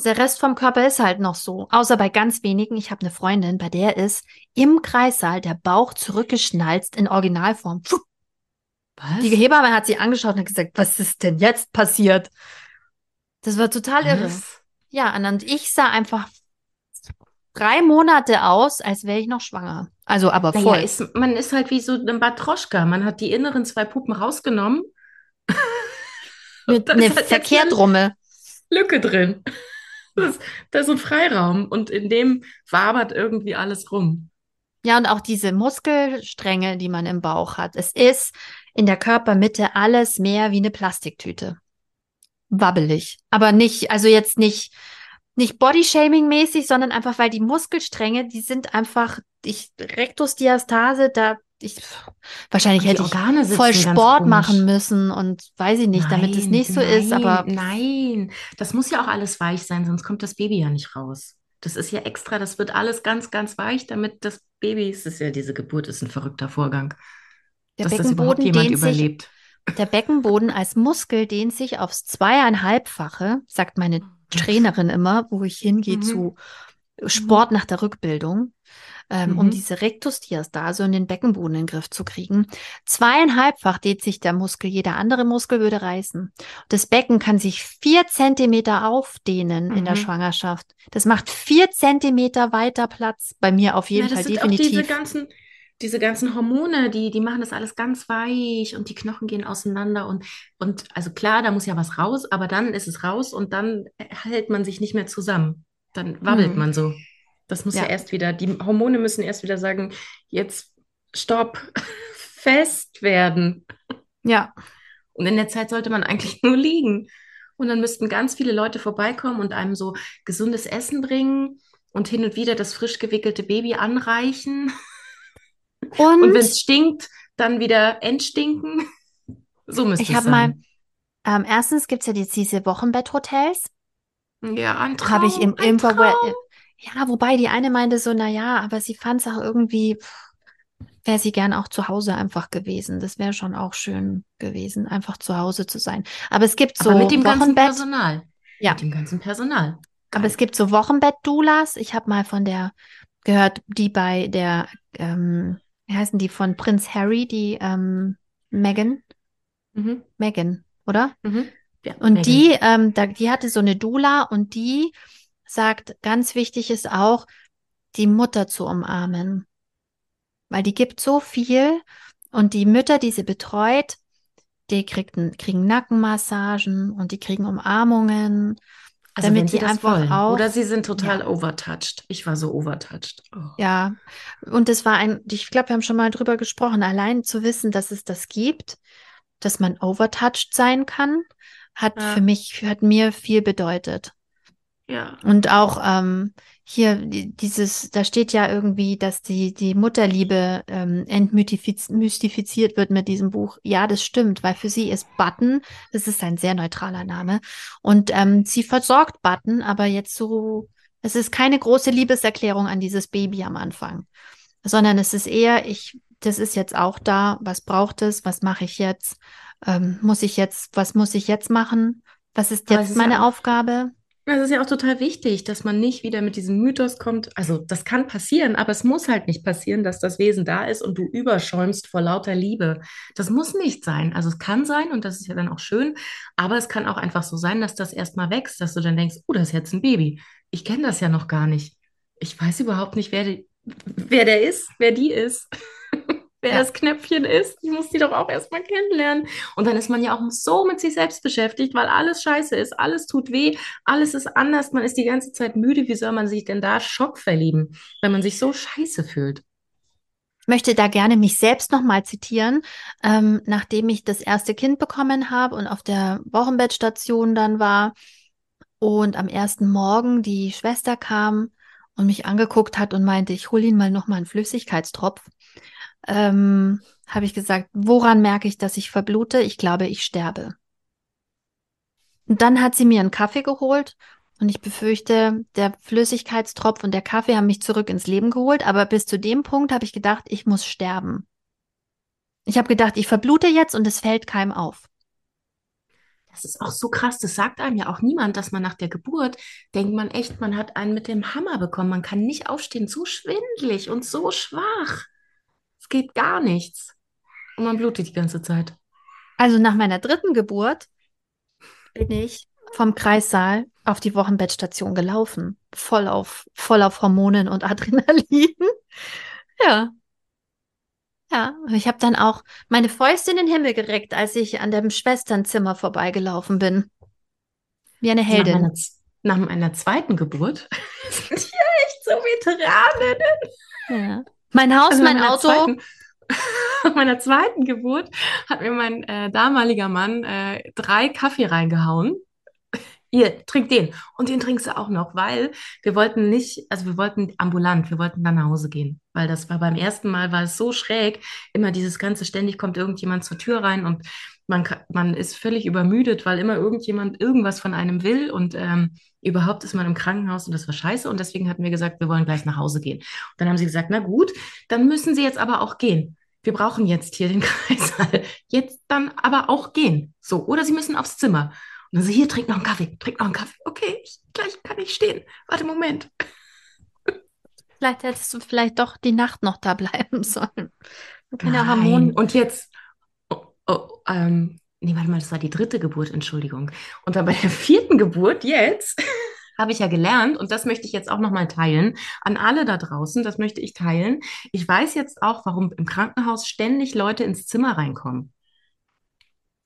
der Rest vom Körper ist halt noch so. Außer bei ganz wenigen. Ich habe eine Freundin, bei der ist im Kreissaal der Bauch zurückgeschnalzt in Originalform. Pfuh, Was? Die Hebamme hat sie angeschaut und hat gesagt, was ist denn jetzt passiert? Das war total irre. Was? Ja, und ich sah einfach drei Monate aus, als wäre ich noch schwanger. Also aber voll. Naja, ist, man ist halt wie so ein Batroschka. Man hat die inneren zwei Puppen rausgenommen. [LAUGHS] Mit Da eine ist halt Verkehrtrumme. Lücke drin. Das, da ist ein Freiraum und in dem wabert irgendwie alles rum. Ja, und auch diese Muskelstränge, die man im Bauch hat. Es ist in der Körpermitte alles mehr wie eine Plastiktüte. Wabbelig. Aber nicht, also jetzt nicht, nicht Bodyshaming-mäßig, sondern einfach, weil die Muskelstränge, die sind einfach, ich, Rektusdiastase, da, ich, wahrscheinlich hätte ich voll Sport machen müssen und weiß ich nicht, damit es Nein, nicht so ist, nein, aber Nein, das muss ja auch alles weich sein, sonst kommt das Baby ja nicht raus. Das ist ja extra, das wird alles ganz, ganz weich, damit das Baby, es ist ja diese Geburt, ist ein verrückter Vorgang, der dass das Beckenboden jemand dehnt sich überlebt. Der Beckenboden als Muskel dehnt sich aufs zweieinhalbfache, sagt meine Trainerin immer, wo ich hingehe Mhm. zu Sport nach der Rückbildung, ähm, um Mhm. diese Rektusdiastase und den Beckenboden in den Griff zu kriegen. Zweieinhalbfach dehnt sich der Muskel, jeder andere Muskel würde reißen. Das Becken kann sich vier Zentimeter aufdehnen in der Mhm. Schwangerschaft. Das macht vier Zentimeter weiter Platz. Bei mir auf jeden Ja, das Fall sind auch diese definitiv. ganzen, diese ganzen Hormone, die, die machen das alles ganz weich und die Knochen gehen auseinander und, und also klar, da muss ja was raus, aber dann ist es raus und dann hält man sich nicht mehr zusammen. Dann wabbelt Hm. man so. Das muss ja. Ja. erst wieder, die Hormone müssen erst wieder sagen, jetzt stopp, [LAUGHS] fest werden. Ja, Und in der Zeit sollte man eigentlich [LAUGHS] nur liegen. Und dann müssten ganz viele Leute vorbeikommen und einem so gesundes Essen bringen und hin und wieder das frisch gewickelte Baby anreichen. [LAUGHS] und, Und wenn es stinkt, dann wieder entstinken. [LAUGHS] So müsste ich es habe mal, sein. ähm, erstens gibt es ja jetzt diese Wochenbetthotels. Ja, ein Traum, habe ich im ein Info Traum. ja, wobei die eine meinte so, na ja, aber sie fand es auch irgendwie, wäre sie gern auch zu Hause einfach gewesen. Das wäre schon auch schön gewesen, einfach zu Hause zu sein. Aber es gibt so Aber mit dem ganzen Wochenbett, Personal. Ja. Mit dem ganzen Personal. aber es gibt so Wochenbett-Doulas. Ich habe mal von der gehört, die bei der, ähm, wie heißen die von Prinz Harry, die ähm, Meghan, Mhm. Meghan, oder? Mhm. Ja, Und Megan. die, ähm, da, die hatte so eine Doula und die sagt, ganz wichtig ist auch, die Mutter zu umarmen. Weil die gibt so viel und die Mütter, die sie betreut, die kriegen, kriegen Nackenmassagen und die kriegen Umarmungen. Also damit die einfach wollen. auch- Oder sie sind total Ja. overtouched. Ich war so overtouched. Oh. Ja, und es war ein, ich glaube, wir haben schon mal drüber gesprochen, allein zu wissen, dass es das gibt, dass man overtouched sein kann, hat Ja. für mich, hat mir viel bedeutet. Ja. Und auch ähm, hier die- dieses, da steht ja irgendwie, dass die, die Mutterliebe ähm, entmystifiziert wird mit diesem Buch. Ja, das stimmt, weil für sie ist Button, das ist ein sehr neutraler Name. Und ähm, sie versorgt Button, aber jetzt so, es ist keine große Liebeserklärung an dieses Baby am Anfang, sondern es ist eher, ich, das ist jetzt auch da, was braucht es, was mache ich jetzt? Ähm, muss ich jetzt, was muss ich jetzt machen? Was ist jetzt ist ja meine auch- Aufgabe? Das ist ja auch total wichtig, dass man nicht wieder mit diesem Mythos kommt. Also das kann passieren, aber es muss halt nicht passieren, dass das Wesen da ist und du überschäumst vor lauter Liebe. Das muss nicht sein. Also es kann sein und das ist ja dann auch schön, aber es kann auch einfach so sein, dass das erstmal wächst, dass du dann denkst, oh, das ist jetzt ein Baby. Ich kenne das ja noch gar nicht. Ich weiß überhaupt nicht, wer, die, wer der ist, wer die ist. Wer Ja. das Knöpfchen ist, ich muss die doch auch erstmal kennenlernen. Und dann ist man ja auch so mit sich selbst beschäftigt, weil alles scheiße ist, alles tut weh, alles ist anders, man ist die ganze Zeit müde. Wie soll man sich denn da Schock verlieben, wenn man sich so scheiße fühlt? Ich möchte da gerne mich selbst nochmal zitieren, ähm, nachdem ich das erste Kind bekommen habe und auf der Wochenbettstation dann war und am ersten Morgen die Schwester kam und mich angeguckt hat und meinte, ich hole ihn mal nochmal einen Flüssigkeitstropf, ähm, habe ich gesagt, woran merke ich, dass ich verblute? Ich glaube, ich sterbe. Und dann hat sie mir einen Kaffee geholt und ich befürchte, der Flüssigkeitstropf und der Kaffee haben mich zurück ins Leben geholt, aber bis zu dem Punkt habe ich gedacht, ich muss sterben. Ich habe gedacht, ich verblute jetzt und es fällt keinem auf. Das ist auch so krass, das sagt einem ja auch niemand, dass man nach der Geburt denkt man echt, man hat einen mit dem Hammer bekommen. Man kann nicht aufstehen, so schwindlig und so schwach. Es geht gar nichts. Und man blutet die ganze Zeit. Also nach meiner dritten Geburt bin ich vom Kreissaal auf die Wochenbettstation gelaufen. Voll auf, voll auf Hormonen und [LAUGHS] Adrenalin. ja. Ja, ich habe dann auch meine Fäuste in den Himmel gereckt, als ich an dem Schwesternzimmer vorbeigelaufen bin. Wie eine Heldin. Nach meiner, nach meiner zweiten Geburt [LAUGHS] sind hier echt so Veteraninnen. Ja. Mein Haus, also mein Auto. Zweiten, [LAUGHS] meiner zweiten Geburt hat mir mein äh, damaliger Mann äh, drei Kaffee reingehauen hier, trink den. Und den trinkst du auch noch, weil wir wollten nicht, also wir wollten ambulant, wir wollten dann nach Hause gehen. Weil das war beim ersten Mal, war es so schräg, immer dieses ganze, ständig kommt irgendjemand zur Tür rein und man, man ist völlig übermüdet, weil immer irgendjemand irgendwas von einem will und ähm, überhaupt ist man im Krankenhaus und das war scheiße und deswegen hatten wir gesagt, wir wollen gleich nach Hause gehen. Und dann haben sie gesagt, na gut, dann müssen sie jetzt aber auch gehen. Wir brauchen jetzt hier den [LAUGHS] Kreißsaal. Jetzt dann aber auch gehen. So, oder sie müssen aufs Zimmer. Und dann so, hier, trink noch einen Kaffee, trink noch einen Kaffee. Okay, ich, gleich kann ich stehen. Warte, Moment. Vielleicht hättest du vielleicht doch die Nacht noch da bleiben sollen. [LAUGHS] Keine Harmonie. Und jetzt, oh, oh, ähm, nee, warte mal, das war die dritte Geburt, Entschuldigung. Und dann bei der vierten Geburt jetzt [LAUGHS] habe ich ja gelernt und das möchte ich jetzt auch nochmal teilen an alle da draußen, das möchte ich teilen. Ich weiß jetzt auch, warum im Krankenhaus ständig Leute ins Zimmer reinkommen.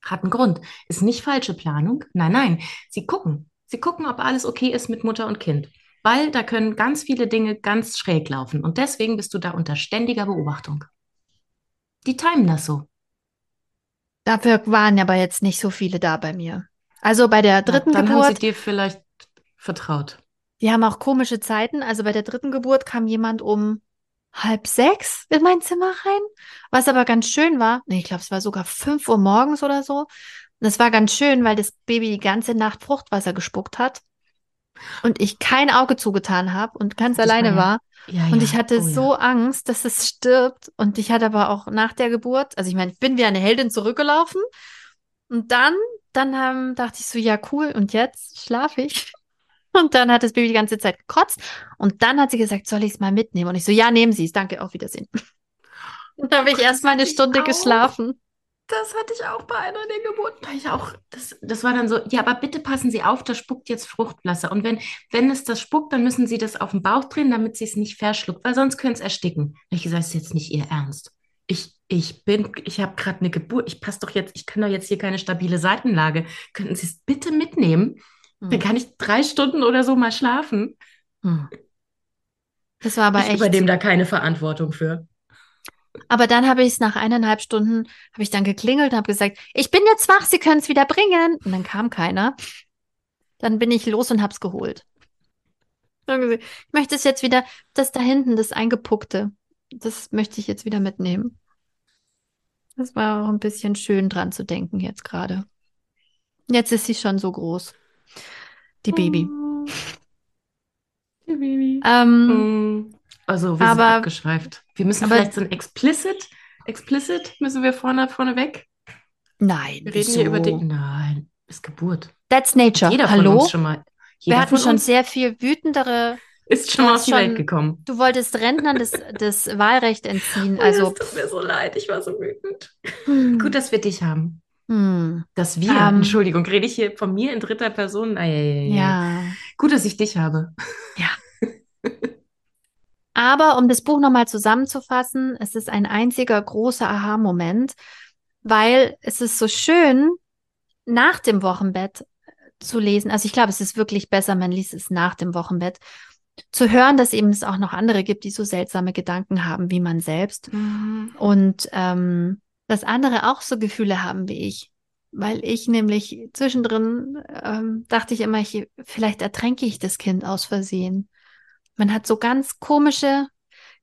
Hat einen Grund. Ist nicht falsche Planung. Nein, nein. Sie gucken. Sie gucken, ob alles okay ist mit Mutter und Kind. Weil da können ganz viele Dinge ganz schräg laufen. Und deswegen bist du da unter ständiger Beobachtung. Die timen das so. Dafür waren aber jetzt nicht so viele da bei mir. Also bei der dritten ja, dann Geburt. Dann haben sie dir vielleicht vertraut. Die haben auch komische Zeiten. Also bei der dritten Geburt kam jemand um halb sechs in mein Zimmer rein, was aber ganz schön war. Ich glaube, es war sogar fünf Uhr morgens oder so. das war ganz schön, weil das Baby die ganze Nacht Fruchtwasser gespuckt hat und ich kein Auge zugetan habe und ganz das alleine war. war. Ja, und ich hatte oh, so ja. Angst, dass es stirbt. Und ich hatte aber auch nach der Geburt, also ich meine, ich bin wie eine Heldin zurückgelaufen. Und dann, dann ähm, dachte ich so, ja, cool, und jetzt schlafe ich. [LAUGHS] Und dann hat das Baby die ganze Zeit gekotzt. Und dann hat sie gesagt, soll ich es mal mitnehmen? Und ich so, ja, nehmen Sie es. Danke, auf Wiedersehen. Und [LAUGHS] dann habe ich erst mal eine Stunde geschlafen. Das hatte ich auch bei einer der Geburten. Da ich auch, das, das war dann so, ja, aber bitte passen Sie auf, da spuckt jetzt Fruchtwasser. Und wenn, wenn es das spuckt, dann müssen Sie das auf den Bauch drehen, damit sie es nicht verschluckt, weil sonst könnte es ersticken. Da ich gesagt, das ist jetzt nicht Ihr Ernst. Ich, ich bin, ich habe gerade eine Geburt, ich passe doch jetzt, ich kann doch jetzt hier keine stabile Seitenlage. Könnten Sie es bitte mitnehmen? Hm. Dann kann ich drei Stunden oder so mal schlafen. Hm. Das war aber ich echt. übernehme da keine Verantwortung für. Aber dann habe ich es nach eineinhalb Stunden, habe ich dann geklingelt und habe gesagt, ich bin jetzt wach, Sie können es wieder bringen. Und dann kam keiner. Dann bin ich los und habe es geholt. Ich möchte es jetzt wieder, das da hinten, das Eingepuckte, das möchte ich jetzt wieder mitnehmen. Das war auch ein bisschen schön dran zu denken jetzt gerade. Jetzt ist sie schon so groß. Die Baby. Oh. Die Baby. Ähm, mm. also wir aber, sind abgeschweift. Wir müssen aber, vielleicht so ein explicit, explicit müssen wir vorne, vorne weg. Nein. Wir reden wieso? hier über die. Nein, ist Geburt. That's nature. Jeder Hallo? Von uns schon mal. wir hatten schon sehr viel wütendere. Ist schon mal auf die schon, Welt gekommen. Du wolltest Rentnern das, das Wahlrecht entziehen. Oh, also, es tut mir so leid, ich war so wütend. Hm. Gut, dass wir dich haben. Hm. Das wir, um, Entschuldigung, rede ich hier von mir in dritter Person? Ja, ja, ja. ja. Gut, dass ich dich habe. Aber um das Buch nochmal zusammenzufassen, es ist ein einziger großer Aha-Moment, weil es ist so schön, nach dem Wochenbett zu lesen. Also ich glaube, es ist wirklich besser, man liest es nach dem Wochenbett. Zu hören, dass eben es auch noch andere gibt, die so seltsame Gedanken haben wie man selbst. Mhm. Und ähm, dass andere auch so Gefühle haben wie ich. Weil ich nämlich zwischendrin ähm, dachte ich immer, ich, vielleicht ertränke ich das Kind aus Versehen. Man hat so ganz komische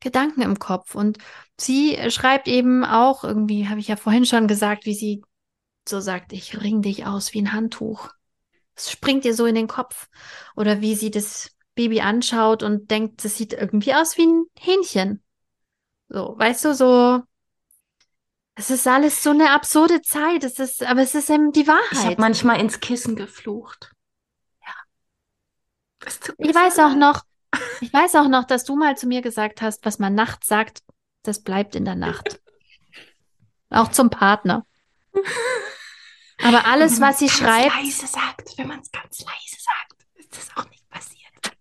Gedanken im Kopf. Und sie schreibt eben auch, irgendwie habe ich ja vorhin schon gesagt, wie sie so sagt, ich ring dich aus wie ein Handtuch. Es springt ihr so in den Kopf. Oder wie sie das Baby anschaut und denkt, das sieht irgendwie aus wie ein Hähnchen. So, weißt du, so es ist alles so eine absurde Zeit. Es ist, aber es ist eben die Wahrheit. Ich habe manchmal ins Kissen geflucht. Ja. Ich weiß auch noch, ich weiß auch noch, dass du mal zu mir gesagt hast, was man nachts sagt, das bleibt in der Nacht. auch zum Partner. Aber alles, was sie schreibt. leise sagt, wenn man es ganz leise sagt. das auch nicht passiert.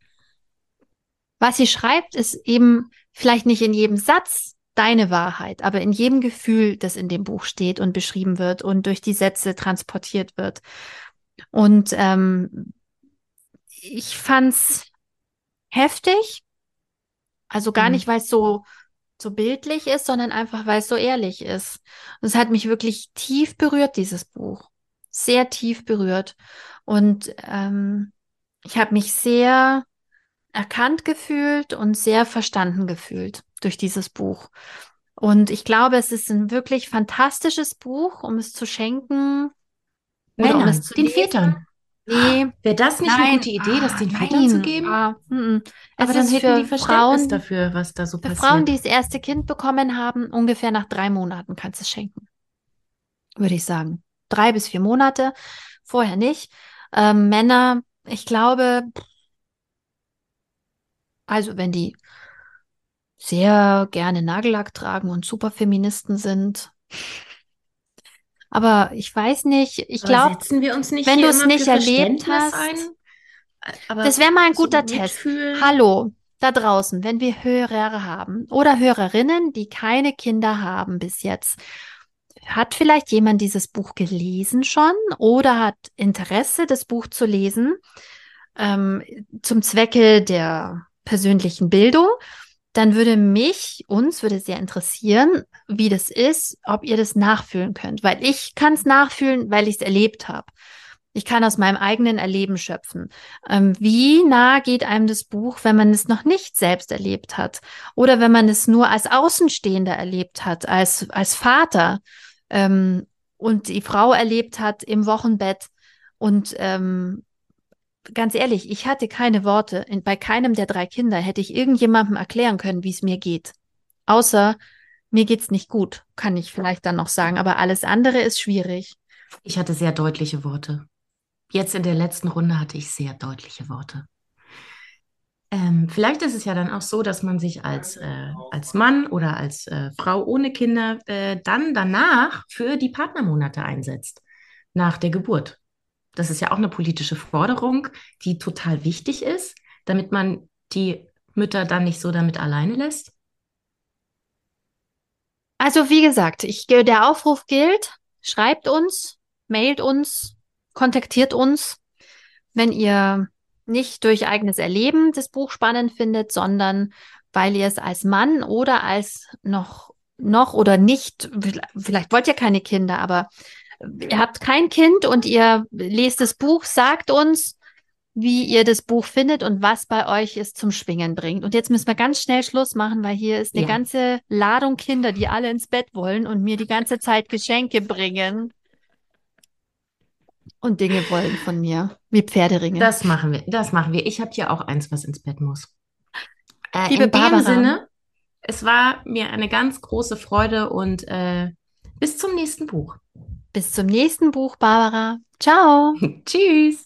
Was sie schreibt, ist eben vielleicht nicht in jedem Satz deine Wahrheit, aber in jedem Gefühl, das in dem Buch steht und beschrieben wird und durch die Sätze transportiert wird. Und ähm, ich fand's heftig, also gar mhm. nicht, weil es so so bildlich ist, sondern einfach, weil es so ehrlich ist. Und es hat mich wirklich tief berührt, dieses Buch. Sehr tief berührt. Und ähm, ich habe mich sehr erkannt gefühlt und sehr verstanden gefühlt durch dieses Buch. Und ich glaube, es ist ein wirklich fantastisches Buch, um es zu schenken. Männern, um es zu den lesen. Vätern. Nee. Wäre das nicht nein. eine gute Idee, das den ah, Vätern zu geben? Ah, mm, mm. Aber dann hätten die Verständnis Frauen, dafür, was da so für passiert. Frauen, die das erste Kind bekommen haben, ungefähr nach drei Monaten kannst du es schenken. Würde ich sagen. Drei bis vier Monate, vorher nicht. Ähm, Männer, ich glaube, also wenn die sehr gerne Nagellack tragen und Superfeministen sind, aber ich weiß nicht, ich glaube, wenn du es nicht erlebt hast, ein? das wäre mal ein guter Test. Hallo, da draußen, wenn wir Hörer haben oder Hörerinnen, die keine Kinder haben bis jetzt, hat vielleicht jemand dieses Buch gelesen schon oder hat Interesse, das Buch zu lesen ähm, zum Zwecke der persönlichen Bildung? Dann würde mich, uns würde sehr interessieren, wie das ist, ob ihr das nachfühlen könnt, weil ich kann es nachfühlen, weil ich es erlebt habe. Ich kann aus meinem eigenen Erleben schöpfen. Ähm, wie nah geht einem das Buch, wenn man es noch nicht selbst erlebt hat? Oder wenn man es nur als Außenstehender erlebt hat, als, als Vater ähm, und die Frau erlebt hat im Wochenbett und ähm, ganz ehrlich, ich hatte keine Worte. bei keinem der drei Kinder hätte ich irgendjemandem erklären können, wie es mir geht. Außer mir geht's nicht gut, kann ich vielleicht dann noch sagen. Aber alles andere ist schwierig. Ich hatte sehr deutliche Worte. Jetzt in der letzten Runde hatte ich sehr deutliche Worte. Ähm, vielleicht ist es ja dann auch so, dass man sich als, äh, als Mann oder als äh, Frau ohne Kinder äh, dann danach für die Partnermonate einsetzt, nach der Geburt. Das ist ja auch eine politische Forderung, die total wichtig ist, damit man die Mütter dann nicht so damit alleine lässt. Also wie gesagt, ich, der Aufruf gilt, schreibt uns, mailt uns, kontaktiert uns, wenn ihr nicht durch eigenes Erleben das Buch spannend findet, sondern weil ihr es als Mann oder als noch noch oder nicht, vielleicht wollt ihr keine Kinder, aber ihr habt kein Kind und ihr lest das Buch, sagt uns, wie ihr das Buch findet und was bei euch es zum Schwingen bringt. Und jetzt müssen wir ganz schnell Schluss machen, weil hier ist eine ja. ganze Ladung Kinder, die alle ins Bett wollen und mir die ganze Zeit Geschenke bringen. Und Dinge wollen von mir, wie Pferderingen. Das machen wir, das machen wir. Ich habe hier auch eins, was ins Bett muss. Äh, Liebe in Barbara. dem Sinne, es war mir eine ganz große Freude und äh, bis zum nächsten Buch. Bis zum nächsten Buch, Barbara. Ciao. [LAUGHS] Tschüss.